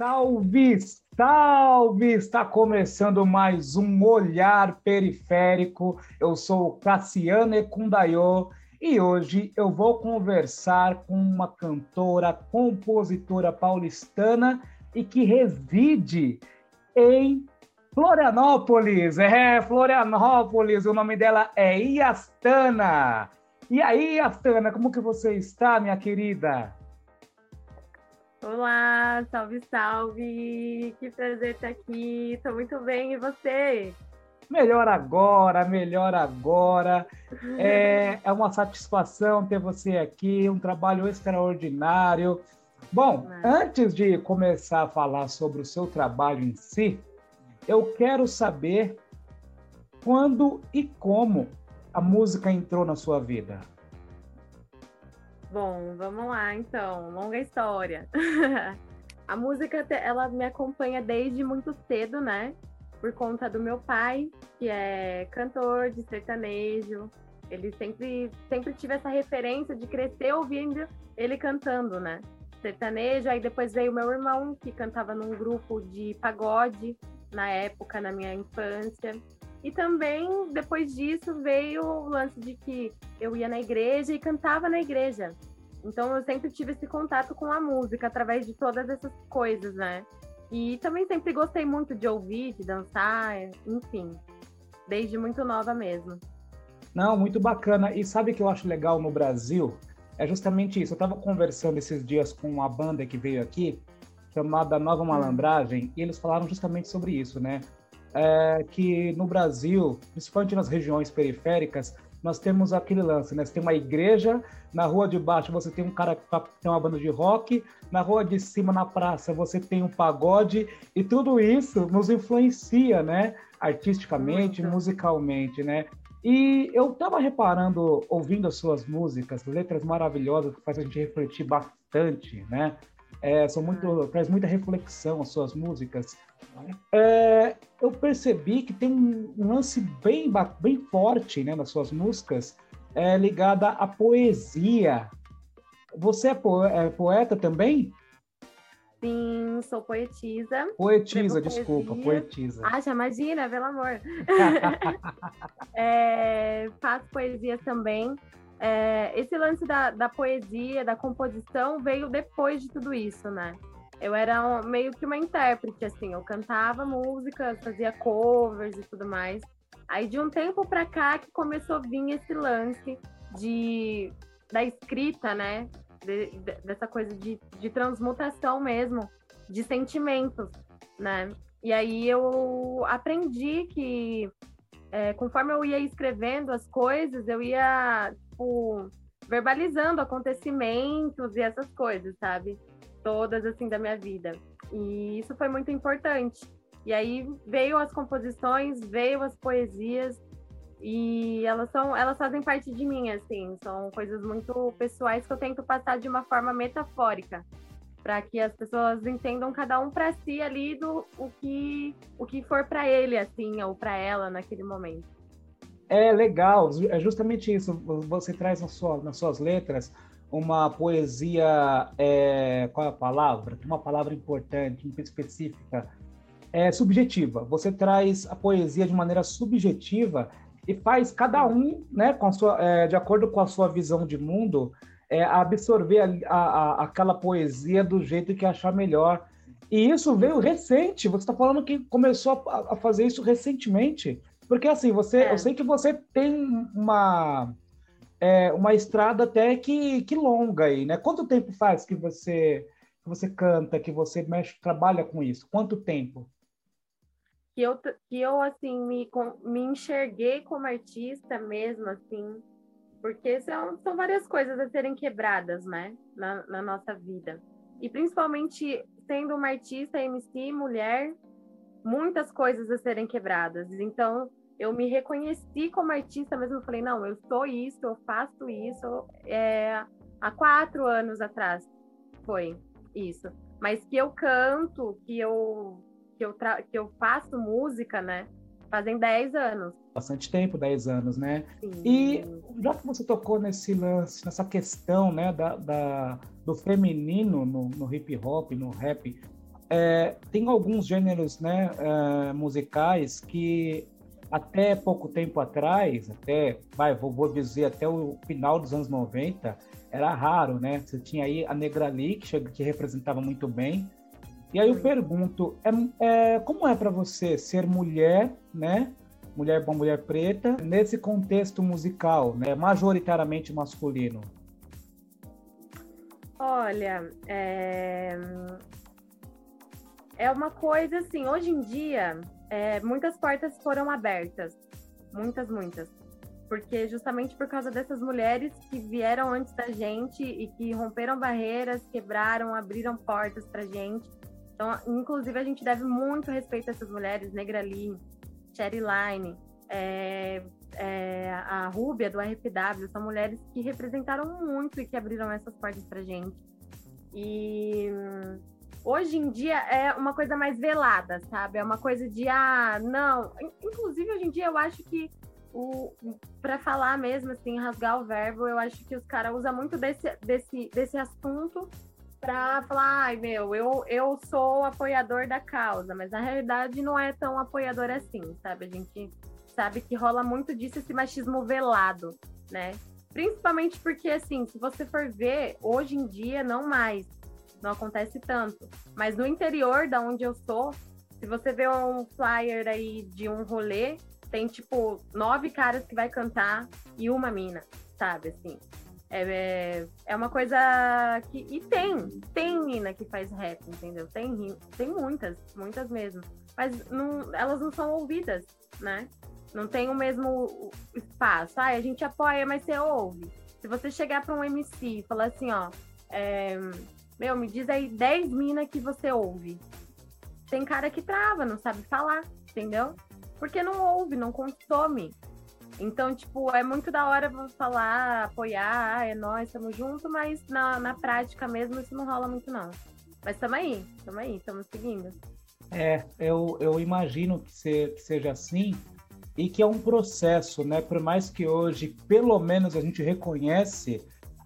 Salve, salve! Está começando mais um Olhar Periférico. Eu sou Cassiano Ekundayo e hoje eu vou conversar com uma cantora, compositora paulistana e que reside em Florianópolis. É, Florianópolis. O nome dela é Iastana. E aí, Iastana, como que você está, minha querida? Olá, salve, salve! Que prazer estar aqui. Estou muito bem, e você? Melhor agora, melhor agora. É, é uma satisfação ter você aqui, um trabalho extraordinário. Bom, antes de começar a falar sobre o seu trabalho em si, eu quero saber quando e como a música entrou na sua vida. Bom, vamos lá então, longa história. a música ela me acompanha desde muito cedo, né? Por conta do meu pai, que é cantor de sertanejo. Ele sempre sempre tive essa referência de crescer ouvindo ele cantando, né? Sertanejo, aí depois veio meu irmão, que cantava num grupo de pagode na época, na minha infância. E também, depois disso, veio o lance de que eu ia na igreja e cantava na igreja. Então, eu sempre tive esse contato com a música através de todas essas coisas, né? E também sempre gostei muito de ouvir, de dançar, enfim, desde muito nova mesmo. Não, muito bacana. E sabe o que eu acho legal no Brasil? É justamente isso. Eu estava conversando esses dias com uma banda que veio aqui, chamada Nova. Malandragem, e eles falaram justamente sobre isso, né? É, que no Brasil, principalmente nas regiões periféricas, nós temos aquele lance, né? Você tem uma igreja, na rua de baixo você tem um cara que tá, tem uma banda de rock, na rua de cima, na praça, você tem um pagode, e tudo isso nos influencia, né? Artisticamente, Muito. musicalmente, né? E eu estava reparando, ouvindo as suas músicas, letras maravilhosas que fazem a gente refletir bastante, né? É, são muito, traz muita reflexão as suas músicas. É, eu percebi que tem um, lance bem, bem forte né, nas suas músicas é, ligada à poesia. Você é, po é poeta também? Sim, sou poetisa. Poetisa, desculpa, poetisa. Ah, já imagina, pelo amor. é, faço poesia também. É, esse lance da, da poesia, da composição, veio depois de tudo isso, né? Eu era um, meio que uma intérprete, assim, eu cantava músicas, fazia covers e tudo mais. Aí de um tempo para cá que começou a vir esse lance de da escrita, né? De, de, dessa coisa de, de transmutação mesmo, de sentimentos, né? E aí eu aprendi que é, conforme eu ia escrevendo as coisas, eu ia tipo, verbalizando acontecimentos e essas coisas, sabe? Todas, assim, da minha vida. E isso foi muito importante. E aí veio as composições, veio as poesias, e elas são, elas fazem parte de mim, assim, são coisas muito pessoais que eu tento passar de uma forma metafórica, para que as pessoas entendam cada um para si ali do o que o que for para ele assim ou para ela naquele momento. É legal, é justamente isso. Você traz na sua, nas suas letras uma poesia, é, qual é a palavra? Uma palavra importante, específica, é subjetiva. Você traz a poesia de maneira subjetiva e faz cada um, né, com sua, é, de acordo com a sua visão de mundo, é, absorver a, a, aquela poesia do jeito que achar melhor. E isso veio recente. Você está falando que começou a, a fazer isso recentemente. Porque assim, você, é. eu sei que você tem uma é, uma estrada até que, que longa aí, né? Quanto tempo faz que você que você canta, que você mexe, trabalha com isso? Quanto tempo? Que eu, que eu assim me, me enxerguei como artista mesmo, assim, porque são, são várias coisas a serem quebradas, né, na, na nossa vida. E principalmente sendo uma artista, MC, mulher, muitas coisas a serem quebradas. Então, eu me reconheci como artista mesmo. Eu falei, não, eu sou isso, eu faço isso. É, há quatro anos atrás foi isso. Mas que eu canto, que eu, que eu, que eu faço música, né? Fazem dez anos. Bastante tempo, dez anos, né? Sim. E já que você tocou nesse lance, nessa questão, né, da, da do feminino no, no hip hop, no rap, é, tem alguns gêneros né, é, musicais que até pouco tempo atrás, até, vai, vou, vou, dizer, até o final dos anos 90, era raro, né? Você tinha aí a Negrali, que, chega, que representava muito bem. E aí eu pergunto, é, é como é para você ser mulher, né? Mulher bom, mulher preta, nesse contexto musical, né? Majoritariamente masculino. Olha, é... é uma coisa assim, hoje em dia, é, muitas portas foram abertas. Muitas, muitas. Porque justamente por causa dessas mulheres que vieram antes da gente e que romperam barreiras, quebraram, abriram portas pra gente. Então, inclusive, a gente deve muito respeito a essas mulheres, Negra Lee, Cherry Line, é, é, a Rúbia do RPW, são mulheres que representaram muito e que abriram essas portas pra gente. E hoje em dia é uma coisa mais velada, sabe? É uma coisa de ah, não. Inclusive hoje em dia eu acho que o para falar mesmo assim, rasgar o verbo, eu acho que os caras usam muito desse, desse, desse assunto para falar, ai meu, eu, eu sou apoiador da causa, mas na realidade não é tão apoiador assim, sabe? A gente sabe que rola muito disso esse machismo velado, né? Principalmente porque assim, se você for ver, hoje em dia não mais não acontece tanto. Mas no interior da onde eu sou, se você vê um flyer aí de um rolê, tem tipo nove caras que vai cantar e uma mina, sabe? Assim. É, é, é uma coisa que. E tem, tem mina que faz rap, entendeu? Tem, tem muitas, muitas mesmo. Mas não, elas não são ouvidas, né? Não tem o mesmo espaço. Ah, a gente apoia, mas você ouve. Se você chegar para um MC e falar assim, ó, é, meu, me diz aí 10 minas que você ouve. Tem cara que trava, não sabe falar, entendeu? Porque não ouve, não consome. Então, tipo, é muito da hora falar, apoiar, ah, é nós, estamos juntos, mas na, na prática mesmo isso não rola muito, não. Mas estamos aí, estamos aí, estamos seguindo. É, eu, eu imagino que, se, que seja assim e que é um processo, né? Por mais que hoje, pelo menos, a gente reconhece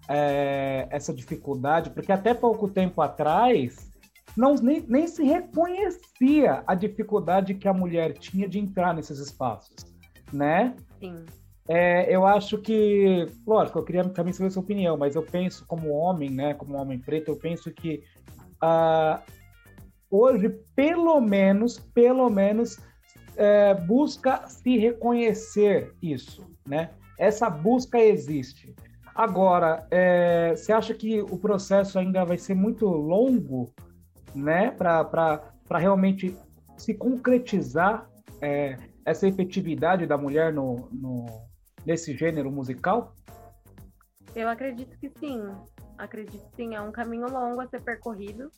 é, essa dificuldade, porque até pouco tempo atrás não, nem, nem se reconhecia a dificuldade que a mulher tinha de entrar nesses espaços, né? Sim. É, eu acho que, lógico, eu queria também saber a sua opinião, mas eu penso como homem, né, como homem preto, eu penso que uh, hoje, pelo menos, pelo menos, é, busca se reconhecer isso, né? Essa busca existe. Agora, é, você acha que o processo ainda vai ser muito longo, né, para realmente se concretizar é, essa efetividade da mulher no, no, nesse gênero musical? Eu acredito que sim. Acredito sim. É um caminho longo a ser percorrido,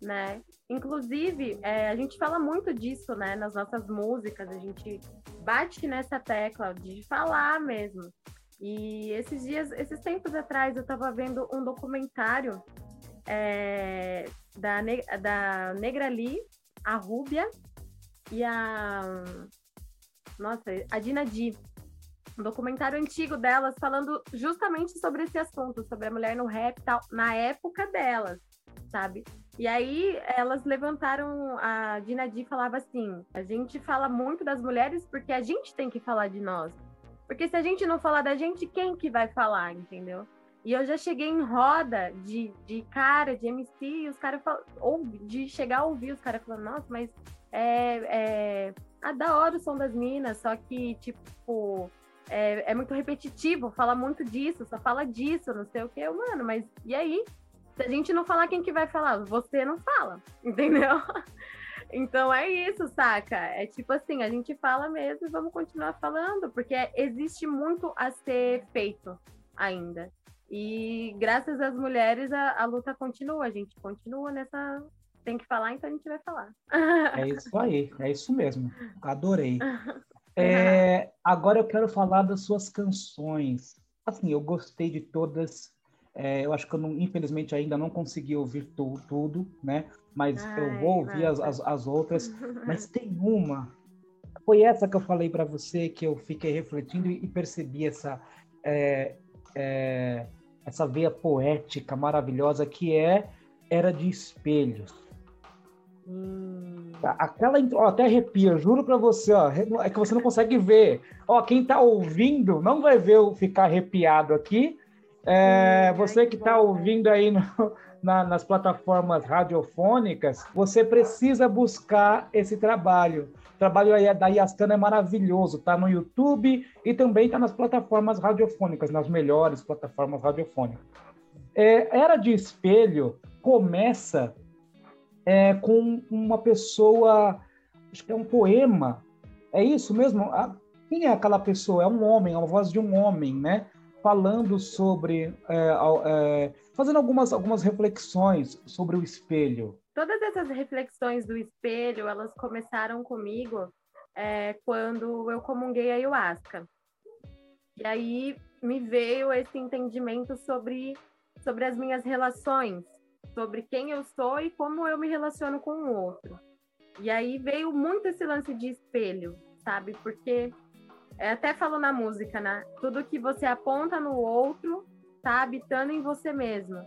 né? Inclusive, é, a gente fala muito disso, né, nas nossas músicas. A gente bate nessa tecla de falar mesmo e esses dias, esses tempos atrás, eu estava vendo um documentário é, da, da Negra Lee, a Rúbia e a. Nossa, a Dina Di. Um documentário antigo delas falando justamente sobre esse assunto, sobre a mulher no rap tal, na época delas, sabe? E aí elas levantaram, a Dina Di falava assim: a gente fala muito das mulheres porque a gente tem que falar de nós. Porque se a gente não falar da gente, quem que vai falar, entendeu? E eu já cheguei em roda de, de cara, de MC, e os caras ou de chegar a ouvir os caras falando, nossa, mas é, é ah, da hora o som das minas, só que, tipo, é, é muito repetitivo, fala muito disso, só fala disso, não sei o que, mano, mas e aí? Se a gente não falar, quem que vai falar? Você não fala, entendeu? Então é isso, saca? É tipo assim, a gente fala mesmo e vamos continuar falando, porque existe muito a ser feito ainda. E graças às mulheres a, a luta continua, a gente continua nessa. Tem que falar, então a gente vai falar. É isso aí, é isso mesmo. Adorei. É, agora eu quero falar das suas canções. Assim, eu gostei de todas. É, eu acho que eu não, infelizmente ainda não consegui ouvir tu, tudo, né? Mas Ai, eu vou ouvir as, as, as, outras. Mas tem uma. Foi essa que eu falei para você que eu fiquei refletindo e, percebi essa é, é, essa veia poética maravilhosa que é Era de Espelhos. Hum. Aquela, ó, até arrepia, juro para você, ó, é que você não consegue ver. Ó, quem está ouvindo não vai ver eu ficar arrepiado aqui. É, você que está ouvindo aí no, na, nas plataformas radiofônicas, você precisa buscar esse trabalho. O trabalho aí da Yastana é maravilhoso, tá no YouTube e também está nas plataformas radiofônicas, nas melhores plataformas radiofônicas. É, Era de Espelho começa é, com uma pessoa, acho que é um poema, é isso mesmo? Quem é aquela pessoa? É um homem, é uma voz de um homem, né? Falando sobre, é, é, fazendo algumas, algumas reflexões sobre o espelho. Todas essas reflexões do espelho, elas começaram comigo é, quando eu comunguei a ayahuasca. E aí me veio esse entendimento sobre, sobre as minhas relações, sobre quem eu sou e como eu me relaciono com o outro. E aí veio muito esse lance de espelho, sabe? Porque até falou na música, né? Tudo que você aponta no outro está habitando em você mesmo.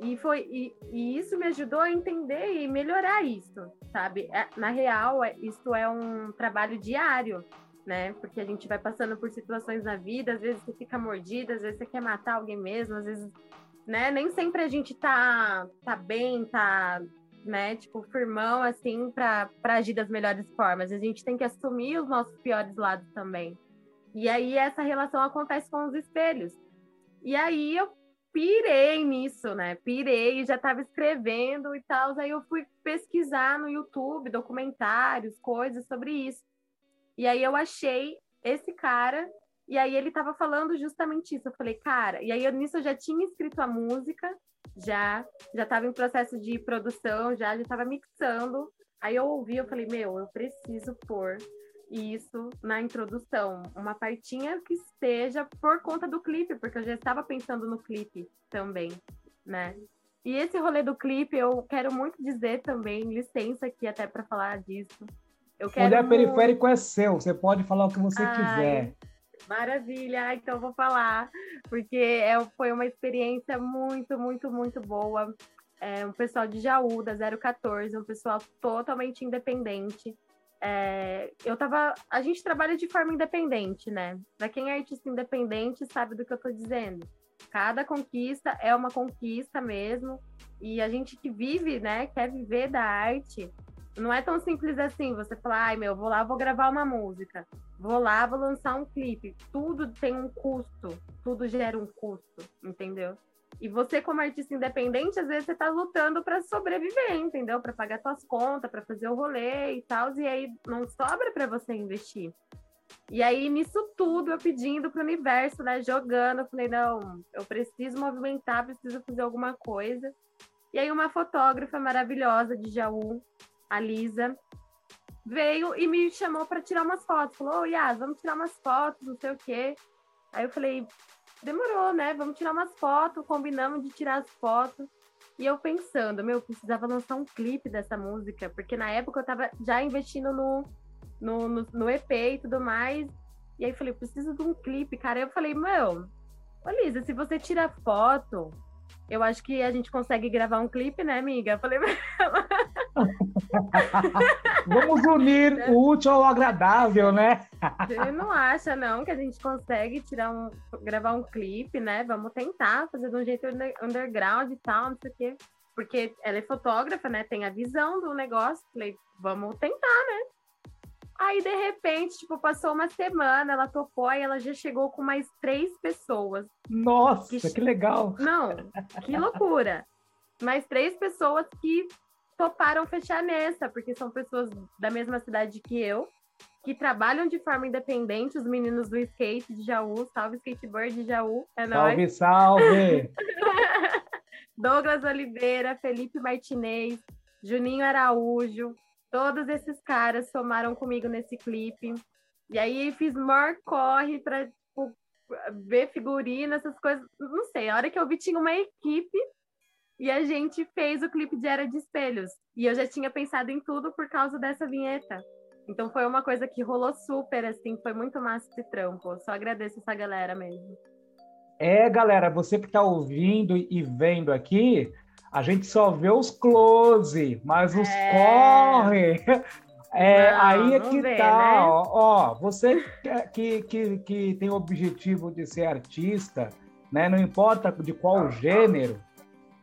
E foi e, e, isso me ajudou a entender e melhorar isso, sabe? É, na real, é, isso é um trabalho diário, né? Porque a gente vai passando por situações na vida, às vezes você fica mordida, às vezes você quer matar alguém mesmo, às vezes né? Nem sempre a gente tá, tá bem, tá, né, tipo, firmão, assim, para agir das melhores formas. A gente tem que assumir os nossos piores lados também. E aí essa relação acontece com os espelhos. E aí eu pirei nisso, né? Pirei, já estava escrevendo e tal. Aí eu fui pesquisar no YouTube documentários, coisas sobre isso. E aí eu achei esse cara e aí ele tava falando justamente isso. Eu falei, cara, e aí eu, nisso eu já tinha escrito a música, já, já tava em processo de produção, já, já tava mixando. Aí eu ouvi, eu falei, meu, eu preciso pôr isso na introdução, uma partinha que esteja por conta do clipe, porque eu já estava pensando no clipe também, né? E esse rolê do clipe, eu quero muito dizer também, licença aqui até para falar disso. Eu quero Mulher muito... Periférico é seu, você pode falar o que você Ai, quiser. Maravilha, então vou falar, porque é, foi uma experiência muito, muito, muito boa. É, um pessoal de Jaú, da 014, um pessoal totalmente independente. É, eu tava. A gente trabalha de forma independente, né? Para quem é artista independente, sabe do que eu tô dizendo. Cada conquista é uma conquista mesmo. E a gente que vive, né, quer viver da arte, não é tão simples assim, você falar, ai meu, vou lá, vou gravar uma música, vou lá, vou lançar um clipe. Tudo tem um custo, tudo gera um custo, entendeu? E você, como artista independente, às vezes você tá lutando para sobreviver, entendeu? Para pagar suas contas, para fazer o rolê e tal, e aí não sobra para você investir. E aí, nisso tudo, eu pedindo pro universo, né? Jogando, eu falei, não, eu preciso movimentar, preciso fazer alguma coisa. E aí, uma fotógrafa maravilhosa de Jaú, a Lisa, veio e me chamou para tirar umas fotos. Falou, Yas, vamos tirar umas fotos, não sei o quê. Aí eu falei, demorou, né? Vamos tirar umas fotos, combinamos de tirar as fotos. E eu pensando, meu, precisava lançar um clipe dessa música, porque na época eu tava já investindo no, no, no, no EP e tudo mais. E aí falei, preciso de um clipe, cara. Eu falei, meu, Lisa, se você tira foto, eu acho que a gente consegue gravar um clipe, né, amiga? Eu falei, Vamos unir o útil ao agradável, né? Você não acha, não, que a gente consegue tirar um, gravar um clipe, né? Vamos tentar fazer de um jeito underground e tal, não sei o quê. Porque ela é fotógrafa, né? Tem a visão do negócio. Falei, vamos tentar, né? Aí, de repente, tipo, passou uma semana, ela topou e ela já chegou com mais três pessoas. Nossa, que, que legal! Não, que loucura! Mais três pessoas que toparam fechar nessa, porque são pessoas da mesma cidade que eu, que trabalham de forma independente, os meninos do skate de Jaú, salve skateboard de Jaú, é Salve, nóis. salve! Douglas Oliveira, Felipe Martinez, Juninho Araújo, todos esses caras somaram comigo nesse clipe. E aí fiz maior corre para tipo, ver figurino, essas coisas. Não sei, a hora que eu vi tinha uma equipe e a gente fez o clipe de Era de Espelhos. E eu já tinha pensado em tudo por causa dessa vinheta. Então foi uma coisa que rolou super, assim, foi muito massa esse trampo. Só agradeço essa galera mesmo. É, galera, você que está ouvindo e vendo aqui, A gente só vê os close, mas os é... corre. É, não, aí é que vê, tá, né? ó, ó, você que, que, que tem o objetivo de ser artista, né? Não importa de qual gênero,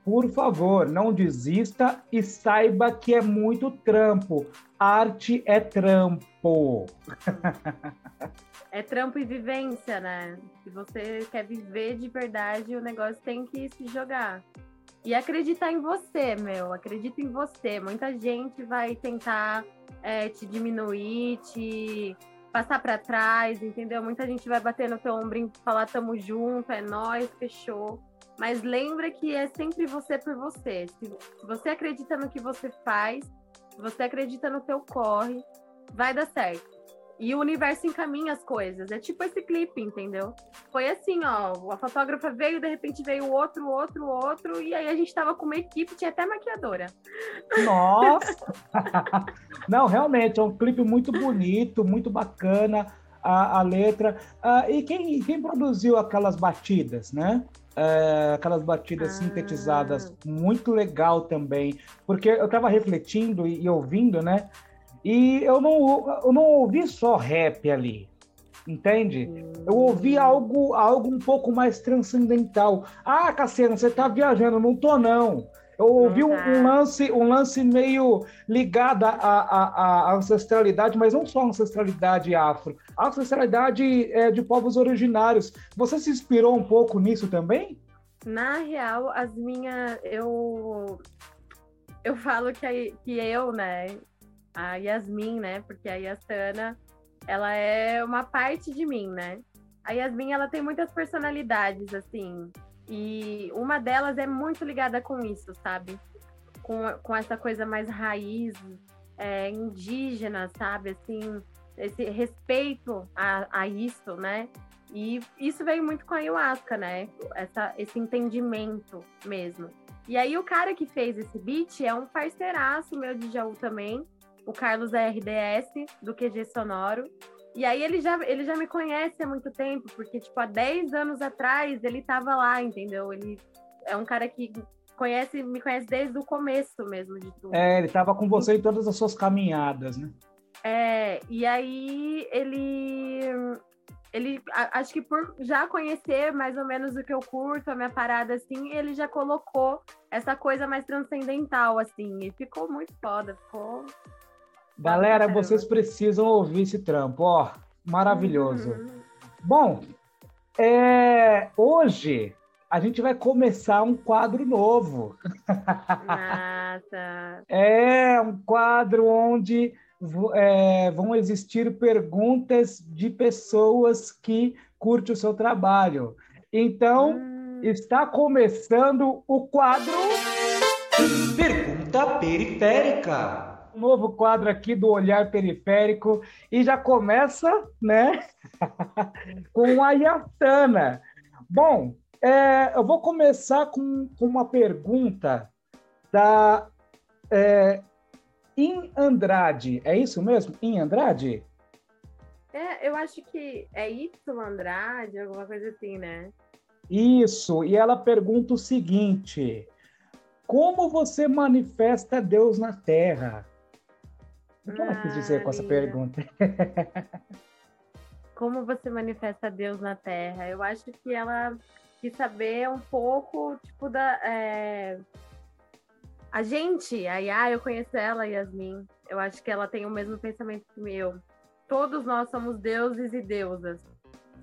por favor, não desista e saiba que é muito trampo. Arte é trampo. É trampo e vivência, né? Se você quer viver de verdade, o negócio tem que se jogar. E acreditar em você, meu. Acredita em você. Muita gente vai tentar é, te diminuir, te passar para trás, entendeu? Muita gente vai bater no teu ombro e falar tamo junto, é nós, fechou. Mas lembra que é sempre você por você. Se você acredita no que você faz, se você acredita no teu corre, vai dar certo. E o universo encaminha as coisas. É tipo esse clipe, entendeu? Foi assim, ó. A fotógrafa veio, de repente veio outro, outro, outro, e aí a gente tava com uma equipe, tinha até maquiadora. Nossa! Não, realmente, é um clipe muito bonito, muito bacana a, a letra. Uh, e quem, quem produziu aquelas batidas, né? Uh, aquelas batidas ah. sintetizadas, muito legal também, porque eu estava refletindo e, e ouvindo, né? E eu não, eu não ouvi só rap ali, entende? Eu ouvi algo, algo um pouco mais transcendental. Ah, Cassiano, você tá viajando, não tô não. Eu ouvi um, um, lance, um lance meio ligado à, à, à, ancestralidade, mas não só a ancestralidade afro, a ancestralidade é, de povos originários. Você se inspirou um pouco nisso também? Na real, as minhas. Eu, eu falo que, que eu, né? a Yasmin, né? Porque a Yasana, ela é uma parte de mim, né? A Yasmin, ela tem muitas personalidades, assim, e uma delas é muito ligada com isso, sabe? Com, com essa coisa mais raiz, é, indígena, sabe? Assim, esse respeito a, a isso, né? E isso veio muito com a ayahuasca, né? Essa, esse entendimento mesmo. E aí o cara que fez esse beat é um parceiraço meu de Jaú também, o Carlos RDS, do QG Sonoro. E aí ele já, ele já me conhece há muito tempo, porque, tipo, há 10 anos atrás ele tava lá, entendeu? Ele é um cara que conhece, me conhece desde o começo mesmo de tudo. É, ele tava com você em todas as suas caminhadas, né? É, e aí ele ele acho que por já conhecer mais ou menos o que eu curto, a minha parada assim, ele já colocou essa coisa mais transcendental assim, e ficou muito foda, ficou Galera, vocês precisam ouvir esse trampo, ó, maravilhoso. Uhum. Bom, é, hoje a gente vai começar um quadro novo. Nossa. é um quadro onde é, vão existir perguntas de pessoas que curtem o seu trabalho. Então, hum. está começando o quadro Pergunta Periférica novo quadro aqui do Olhar Periférico e já começa, né, com a Yatana. Bom, é, eu vou começar com, com uma pergunta da é, In Andrade. É isso mesmo? In Andrade? É, eu acho que é Y Andrade, alguma coisa assim, né? Isso, e ela pergunta o seguinte: Como você manifesta Deus na Terra? O que ela quis dizer com essa pergunta? Como você manifesta Deus na Terra? Eu acho que ela quis saber um pouco, tipo, da. É... A gente, a Yá, eu conheço ela, Yasmin. Eu acho que ela tem o mesmo pensamento que eu. Todos nós somos deuses e deusas,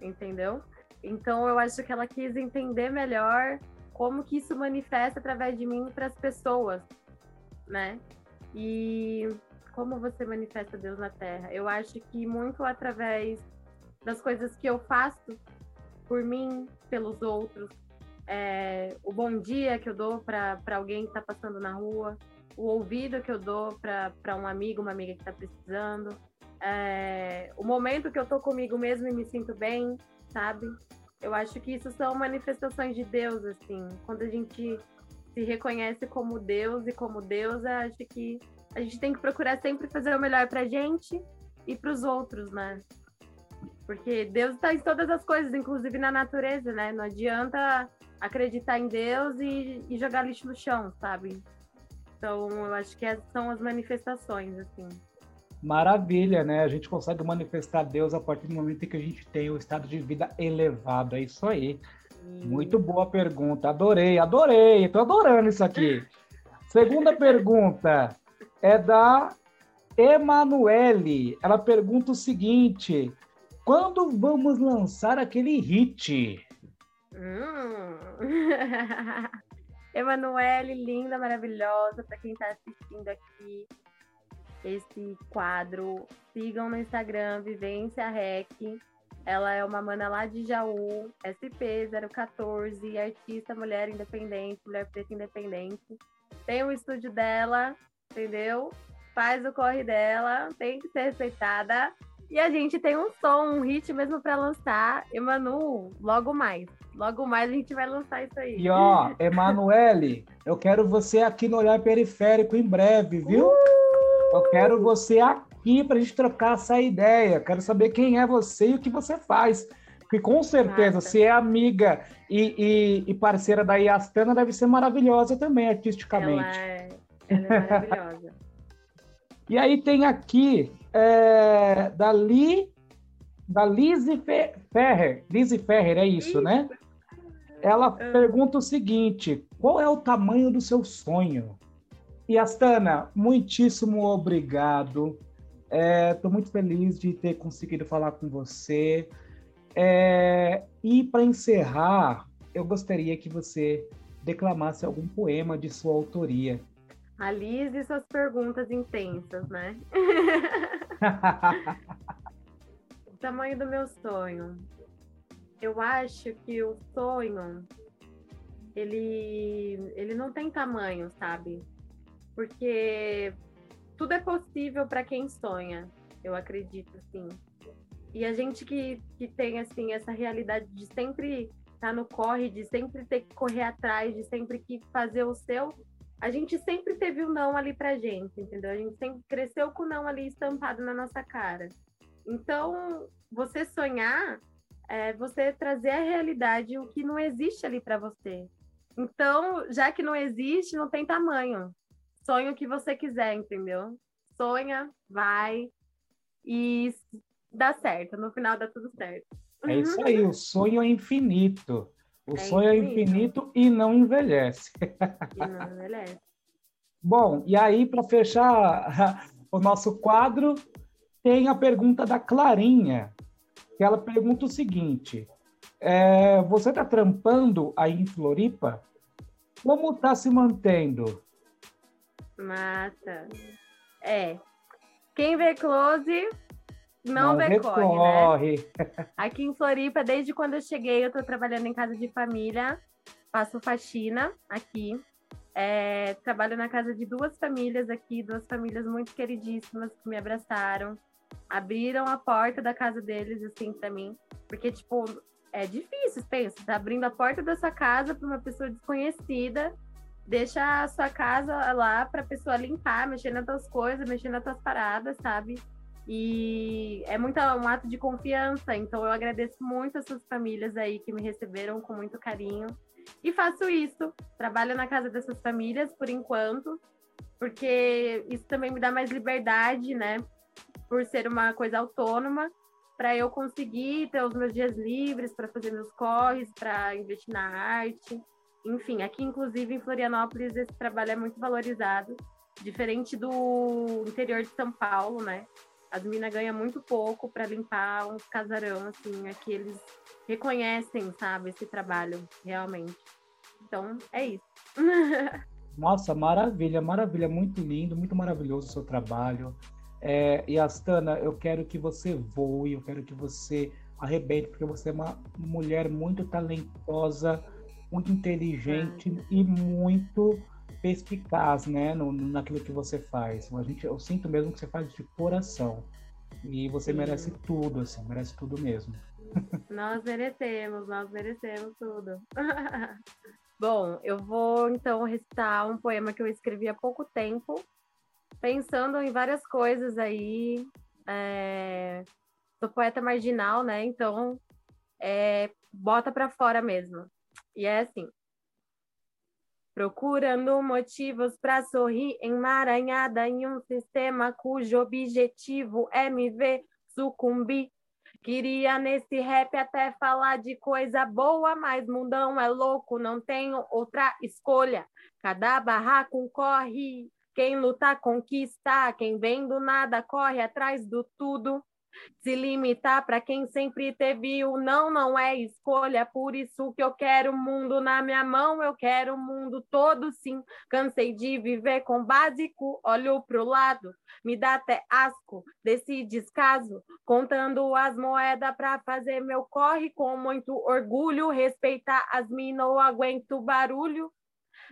entendeu? Então eu acho que ela quis entender melhor como que isso manifesta através de mim para as pessoas, né? E como você manifesta Deus na Terra? Eu acho que muito através das coisas que eu faço por mim, pelos outros, é, o bom dia que eu dou para alguém que está passando na rua, o ouvido que eu dou para um amigo, uma amiga que está precisando, é, o momento que eu tô comigo mesmo e me sinto bem, sabe? Eu acho que isso são manifestações de Deus, assim. Quando a gente se reconhece como Deus e como deusa, acho que a gente tem que procurar sempre fazer o melhor para a gente e para os outros, né? Porque Deus está em todas as coisas, inclusive na natureza, né? Não adianta acreditar em Deus e, e jogar lixo no chão, sabe? Então, eu acho que são as manifestações, assim. Maravilha, né? A gente consegue manifestar Deus a partir do momento em que a gente tem o estado de vida elevado. É isso aí. Muito boa pergunta. Adorei, adorei. Estou adorando isso aqui. Segunda pergunta é da Emanuele. Ela pergunta o seguinte: quando vamos lançar aquele hit? Hum. Emanuele, linda, maravilhosa, para quem está assistindo aqui esse quadro, sigam no Instagram Vivência Rec. Ela é uma mana lá de Jaú, SP014, artista mulher independente, mulher preta independente. Tem o estúdio dela, entendeu? Faz o corre dela, tem que ser respeitada. E a gente tem um som, um hit mesmo para lançar. Emanu, logo mais. Logo mais a gente vai lançar isso aí. E ó, Emanuele, eu quero você aqui no Olhar Periférico em breve, viu? Uh! Eu quero você aqui para a gente trocar essa ideia. Quero saber quem é você e o que você faz. Porque com certeza, Nossa. se é amiga e, e, e, parceira da Yastana, deve ser maravilhosa também, artisticamente. Ela é, ela é maravilhosa. e aí tem aqui é, da Li, da Lizzie Ferrer. Lizzie Ferrer, é isso, isso. né? Ela ah. pergunta o seguinte: qual é o tamanho do seu sonho? E Astana, muitíssimo obrigado. Estou é, muito feliz de ter conseguido falar com você. É, e para encerrar, eu gostaria que você declamasse algum poema de sua autoria. Alise suas perguntas intensas, né? o tamanho do meu sonho. Eu acho que o sonho ele ele não tem tamanho, sabe? porque tudo é possível para quem sonha, eu acredito, assim. E a gente que, que tem, assim, essa realidade de sempre estar tá no corre, de sempre ter que correr atrás, de sempre que fazer o seu, a gente sempre teve o não ali pra gente, entendeu? A gente sempre cresceu com o não ali estampado na nossa cara. Então, você sonhar é você trazer à realidade o que não existe ali para você. Então, já que não existe, não tem tamanho sonha o que você quiser, entendeu? Sonha, vai e dá certo. No final dá tudo certo. É isso aí, o sonho é infinito. O é sonho é infinito e não envelhece. E não envelhece. Bom, e aí, para fechar o nosso quadro, tem a pergunta da Clarinha, que ela pergunta o seguinte: é, você está trampando aí em Floripa? Como está se mantendo? Massa. É. Quem vê close não, não vê corre, né? Aqui em Floripa, desde quando eu cheguei, eu tô trabalhando em casa de família, faço faxina aqui. É, trabalho na casa de duas famílias aqui, duas famílias muito queridíssimas que me abraçaram, abriram a porta da casa deles assim para mim, porque tipo é difícil, pensa, tá abrindo a porta da sua casa para uma pessoa desconhecida deixa a sua casa lá para a pessoa limpar, mexer nas tuas coisas, mexer nas tuas paradas, sabe? E é muito um ato de confiança, então eu agradeço muito essas famílias aí que me receberam com muito carinho. E faço isso, trabalho na casa dessas famílias por enquanto, porque isso também me dá mais liberdade, né? Por ser uma coisa autônoma, para eu conseguir ter os meus dias livres para fazer meus corres, para investir na arte. Enfim, aqui inclusive em Florianópolis esse trabalho é muito valorizado, diferente do interior de São Paulo, né? As minas ganham muito pouco para limpar uns casarão, assim, aqui eles reconhecem, sabe, esse trabalho, realmente. Então, é isso. Nossa, maravilha, maravilha, muito lindo, muito maravilhoso o seu trabalho. É, e Astana, eu quero que você voe, eu quero que você arrebente, porque você é uma mulher muito talentosa, muito inteligente é. e muito perspicaz, né, no, naquilo que você faz. A gente, eu sinto mesmo que você faz de coração. E você Sim. merece tudo, assim, merece tudo mesmo. Nós merecemos, nós merecemos tudo. Bom, eu vou então recitar um poema que eu escrevi há pouco tempo, pensando em várias coisas aí, é, sou poeta marginal, né? Então, é, bota para fora mesmo. E é assim. Procurando motivos para sorrir, emaranhada em um sistema cujo objetivo é me ver sucumbir. Queria nesse rap até falar de coisa boa, mas mundão é louco, não tenho outra escolha. Cada barraco corre, quem luta conquista, quem vem do nada corre atrás do tudo. Se limitar para quem sempre teve o não, não é escolha. Por isso que eu quero o mundo na minha mão, eu quero o mundo todo sim. Cansei de viver com básico, olho pro lado, me dá até asco desse descaso. Contando as moedas para fazer meu corre com muito orgulho. Respeitar as minas, não aguento barulho.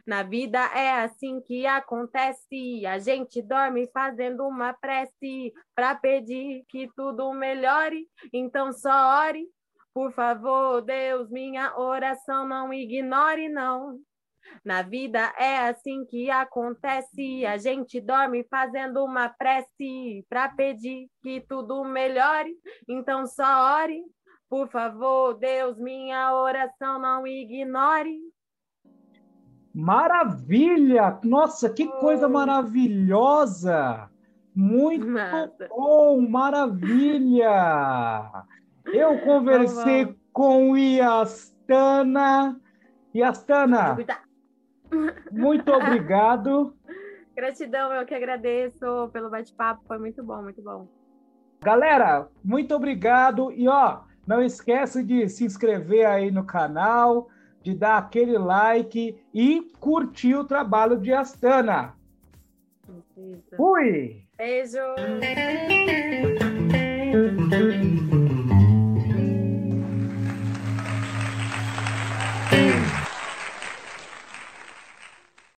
Na vida é assim que acontece. A gente dorme fazendo uma prece para pedir que tudo melhore. Então só ore, por favor, Deus, minha oração não ignore não. Na vida é assim que acontece. A gente dorme fazendo uma prece para pedir que tudo melhore. Então só ore, por favor, Deus, minha oração não ignore. Maravilha! Nossa, que coisa maravilhosa! Muito Nada. bom, maravilha! Eu conversei tá com Iastana. Iastana, muito obrigado. Gratidão, eu que agradeço pelo bate-papo, foi muito bom, muito bom. Galera, muito obrigado e ó, não esquece de se inscrever aí no canal, de dar aquele like e curtir o trabalho de Astana. Isso. Fui! Beijo!